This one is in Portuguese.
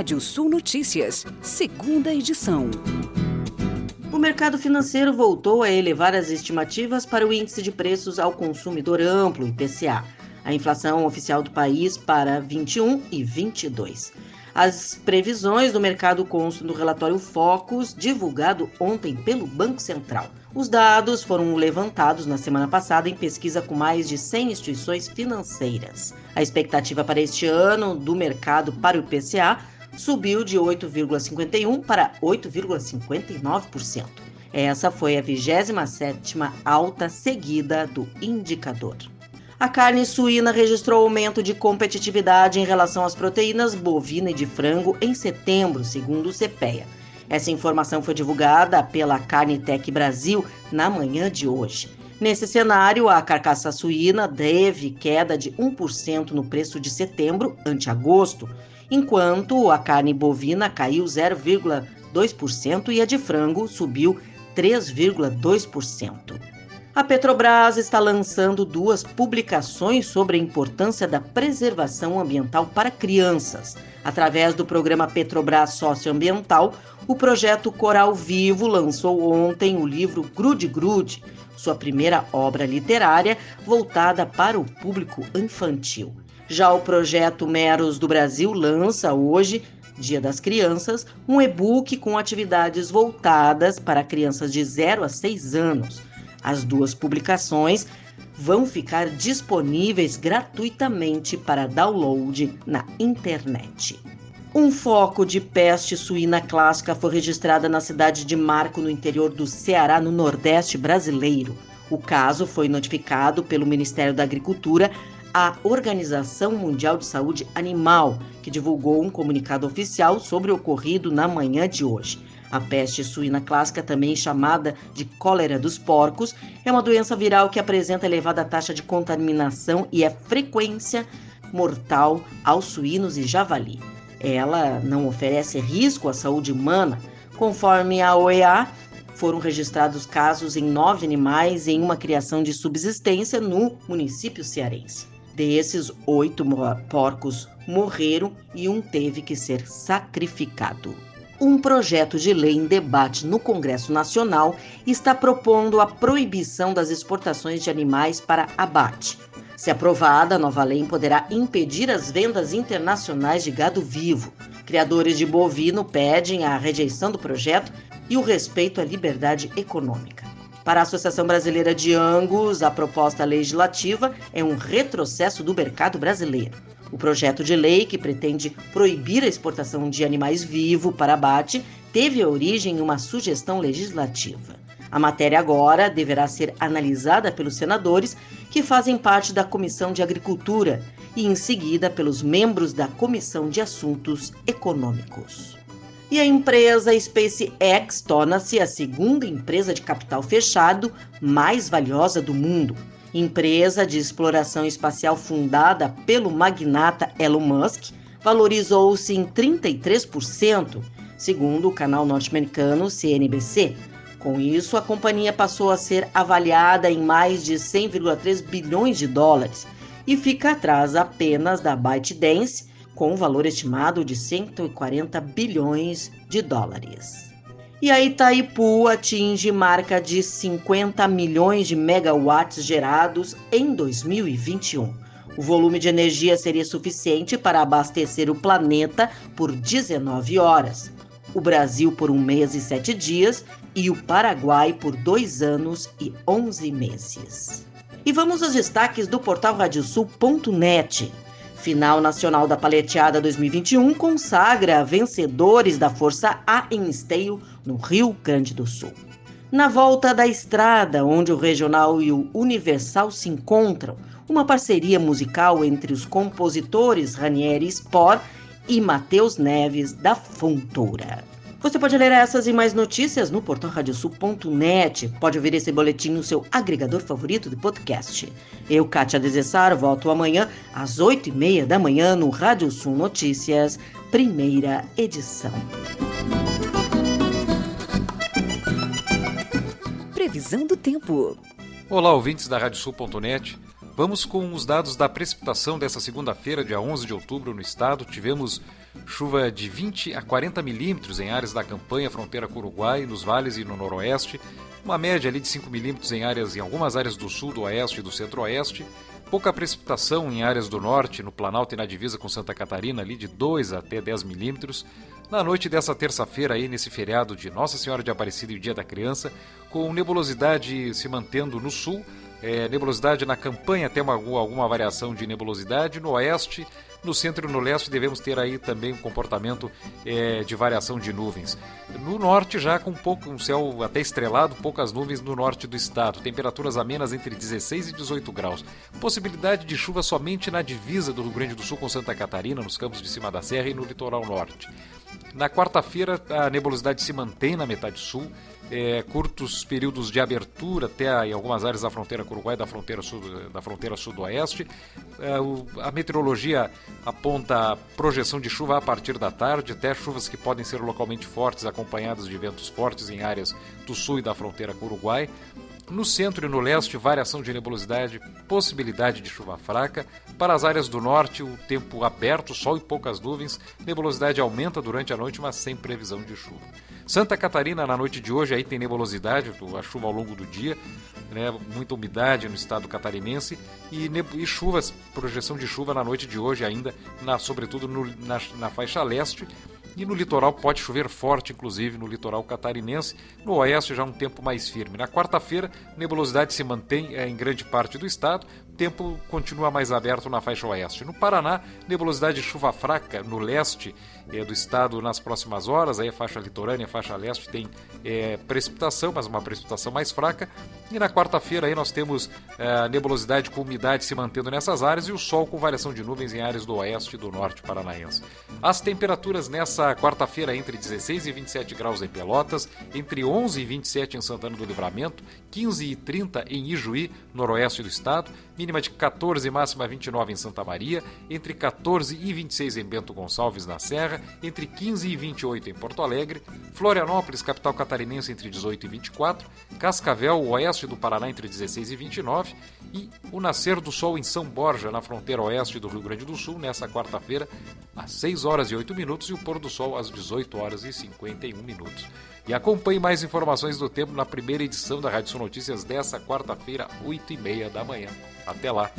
Rádio Sul Notícias, segunda edição. O mercado financeiro voltou a elevar as estimativas para o índice de preços ao consumidor amplo, IPCA, a inflação oficial do país para 21 e 22. As previsões do mercado constam no relatório Focus, divulgado ontem pelo Banco Central. Os dados foram levantados na semana passada em pesquisa com mais de 100 instituições financeiras. A expectativa para este ano do mercado para o IPCA subiu de 8,51% para 8,59%. Essa foi a 27ª alta seguida do indicador. A carne suína registrou aumento de competitividade em relação às proteínas bovina e de frango em setembro, segundo o CPEA. Essa informação foi divulgada pela Carnitec Brasil na manhã de hoje. Nesse cenário, a carcaça suína teve queda de 1% no preço de setembro ante agosto, enquanto a carne bovina caiu 0,2% e a de frango subiu 3,2%. A Petrobras está lançando duas publicações sobre a importância da preservação ambiental para crianças. Através do programa Petrobras Socioambiental, o projeto Coral Vivo lançou ontem o livro Grude Grude, sua primeira obra literária voltada para o público infantil. Já o projeto Meros do Brasil lança hoje Dia das Crianças, um e-book com atividades voltadas para crianças de 0 a 6 anos. As duas publicações vão ficar disponíveis gratuitamente para download na internet. Um foco de peste suína clássica foi registrado na cidade de Marco, no interior do Ceará, no Nordeste brasileiro. O caso foi notificado pelo Ministério da Agricultura à Organização Mundial de Saúde Animal, que divulgou um comunicado oficial sobre o ocorrido na manhã de hoje. A peste suína clássica, também chamada de cólera dos porcos, é uma doença viral que apresenta elevada taxa de contaminação e é frequência mortal aos suínos e javali. Ela não oferece risco à saúde humana. Conforme a OEA, foram registrados casos em nove animais em uma criação de subsistência no município cearense. Desses, oito porcos morreram e um teve que ser sacrificado um projeto de lei em debate no Congresso Nacional está propondo a proibição das exportações de animais para abate. Se aprovada, a nova lei poderá impedir as vendas internacionais de gado vivo. Criadores de bovino pedem a rejeição do projeto e o respeito à liberdade econômica. Para a Associação Brasileira de Angus, a proposta legislativa é um retrocesso do mercado brasileiro. O projeto de lei, que pretende proibir a exportação de animais vivos para abate, teve origem em uma sugestão legislativa. A matéria agora deverá ser analisada pelos senadores, que fazem parte da Comissão de Agricultura, e em seguida pelos membros da Comissão de Assuntos Econômicos. E a empresa SpaceX torna-se a segunda empresa de capital fechado mais valiosa do mundo empresa de exploração espacial fundada pelo magnata Elon Musk, valorizou-se em 33%, segundo o canal norte-americano CNBC. Com isso, a companhia passou a ser avaliada em mais de 100,3 bilhões de dólares e fica atrás apenas da ByteDance, com um valor estimado de 140 bilhões de dólares. E a Itaipu atinge marca de 50 milhões de megawatts gerados em 2021. O volume de energia seria suficiente para abastecer o planeta por 19 horas, o Brasil por um mês e sete dias e o Paraguai por dois anos e 11 meses. E vamos aos destaques do portal radiosul.net. Final Nacional da Paleteada 2021 consagra vencedores da Força A em Esteio, no Rio Grande do Sul. Na volta da estrada, onde o regional e o universal se encontram, uma parceria musical entre os compositores Ranieri Spor e Matheus Neves da Fontoura. Você pode ler essas e mais notícias no portal radiosul.net. Pode ouvir esse boletim no seu agregador favorito de podcast. Eu, Kátia Desessar, volto amanhã às 8h30 da manhã no Rádio Sul Notícias, primeira edição. Previsão do tempo. Olá, ouvintes da Radiosul.net. Vamos com os dados da precipitação dessa segunda-feira, dia 11 de outubro, no estado. Tivemos chuva de 20 a 40 milímetros em áreas da campanha, fronteira com o Uruguai, nos vales e no noroeste. Uma média ali de 5 milímetros em áreas em algumas áreas do sul, do oeste e do centro-oeste. Pouca precipitação em áreas do norte, no Planalto e na divisa com Santa Catarina, ali de 2 até 10 milímetros. Na noite dessa terça-feira, aí nesse feriado de Nossa Senhora de Aparecida e o Dia da Criança, com nebulosidade se mantendo no sul, é, nebulosidade na campanha, até uma, alguma variação de nebulosidade. No oeste, no centro e no leste devemos ter aí também um comportamento é, de variação de nuvens. No norte já com pouco, um céu até estrelado, poucas nuvens no norte do estado. Temperaturas amenas entre 16 e 18 graus. Possibilidade de chuva somente na divisa do Rio Grande do Sul com Santa Catarina, nos campos de cima da serra e no litoral norte. Na quarta-feira, a nebulosidade se mantém na metade sul, é, curtos períodos de abertura até em algumas áreas da fronteira com o Uruguai, da fronteira, da fronteira sudoeste. É, a meteorologia aponta projeção de chuva a partir da tarde, até chuvas que podem ser localmente fortes, acompanhadas de ventos fortes em áreas do sul e da fronteira com o Uruguai. No centro e no leste, variação de nebulosidade, possibilidade de chuva fraca. Para as áreas do norte, o tempo aberto, sol e poucas nuvens. Nebulosidade aumenta durante a noite, mas sem previsão de chuva. Santa Catarina, na noite de hoje, aí tem nebulosidade, a chuva ao longo do dia, né, muita umidade no estado catarinense e, e, chuvas, projeção de chuva na noite de hoje ainda, na, sobretudo no, na, na faixa leste. E no litoral pode chover forte, inclusive no litoral catarinense. No oeste já um tempo mais firme. Na quarta-feira, nebulosidade se mantém é, em grande parte do estado tempo continua mais aberto na faixa oeste. No Paraná, nebulosidade de chuva fraca no leste é, do estado nas próximas horas. Aí a faixa litorânea, a faixa leste tem é, precipitação, mas uma precipitação mais fraca. E na quarta-feira aí nós temos nebulosidade com umidade se mantendo nessas áreas e o sol com variação de nuvens em áreas do oeste e do norte paranaense. As temperaturas nessa quarta-feira entre 16 e 27 graus em Pelotas, entre 11 e 27 em Santana do Livramento, 15 e 30 em Ijuí, noroeste do estado, mínima de 14 e máxima 29 em Santa Maria, entre 14 e 26 em Bento Gonçalves, na Serra, entre 15 e 28 em Porto Alegre, Florianópolis, capital catarinense, entre 18 e 24, Cascavel, oeste do Paraná, entre 16 e 29, e o nascer do sol em São Borja, na fronteira oeste do Rio Grande do Sul, nessa quarta-feira, às 6 horas e 8 minutos, e o pôr do sol às 18 horas e 51 minutos. E acompanhe mais informações do tempo na primeira edição da Rádio Sul Notícias dessa quarta-feira, 8 e meia da manhã. Até lá!